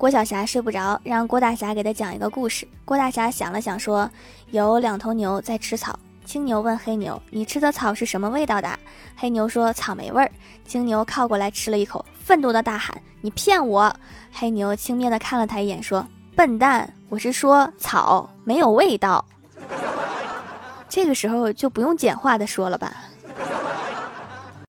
郭晓霞睡不着，让郭大侠给他讲一个故事。郭大侠想了想，说：“有两头牛在吃草。青牛问黑牛：‘你吃的草是什么味道的？’黑牛说：‘草莓味儿。’青牛靠过来吃了一口，愤怒的大喊：‘你骗我！’黑牛轻蔑的看了他一眼，说：‘笨蛋，我是说草没有味道。’这个时候就不用简化的说了吧。”